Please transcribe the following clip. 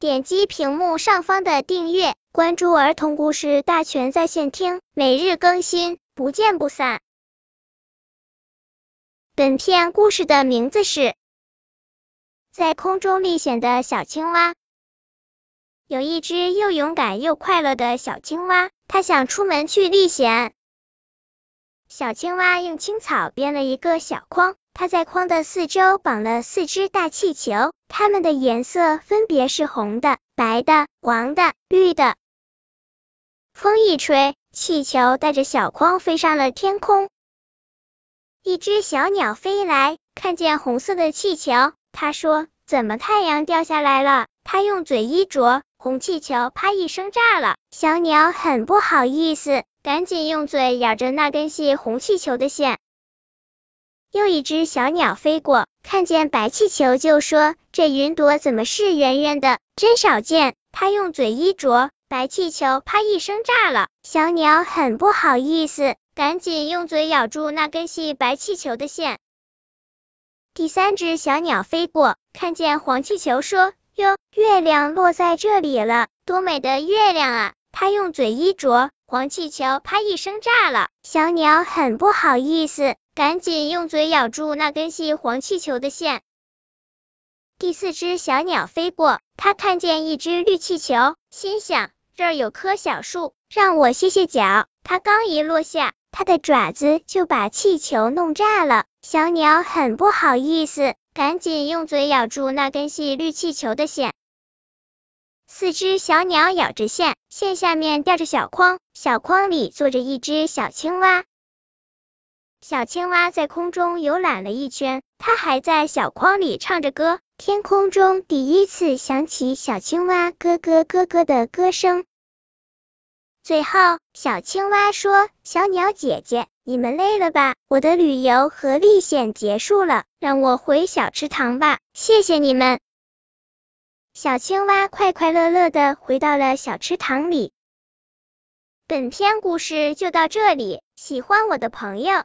点击屏幕上方的订阅，关注儿童故事大全在线听，每日更新，不见不散。本片故事的名字是《在空中历险的小青蛙》。有一只又勇敢又快乐的小青蛙，它想出门去历险。小青蛙用青草编了一个小筐，它在筐的四周绑了四只大气球，它们的颜色分别是红的、白的、黄的、绿的。风一吹，气球带着小筐飞上了天空。一只小鸟飞来，看见红色的气球，它说：“怎么太阳掉下来了？”它用嘴一啄。红气球啪一声炸了，小鸟很不好意思，赶紧用嘴咬着那根系红气球的线。又一只小鸟飞过，看见白气球就说：“这云朵怎么是圆圆的？真少见。”它用嘴一啄，白气球啪一声炸了，小鸟很不好意思，赶紧用嘴咬住那根系白气球的线。第三只小鸟飞过，看见黄气球说。哟，月亮落在这里了，多美的月亮啊！它用嘴一啄，黄气球啪一声炸了。小鸟很不好意思，赶紧用嘴咬住那根系黄气球的线。第四只小鸟飞过，它看见一只绿气球，心想这儿有棵小树，让我歇歇脚。它刚一落下，它的爪子就把气球弄炸了。小鸟很不好意思。赶紧用嘴咬住那根系绿气球的线。四只小鸟咬着线，线下面吊着小筐，小筐里坐着一只小青蛙。小青蛙在空中游览了一圈，它还在小筐里唱着歌。天空中第一次响起小青蛙咯咯咯咯的歌声。最后，小青蛙说：“小鸟姐姐。”你们累了吧？我的旅游和历险结束了，让我回小池塘吧。谢谢你们。小青蛙快快乐乐的回到了小池塘里。本篇故事就到这里，喜欢我的朋友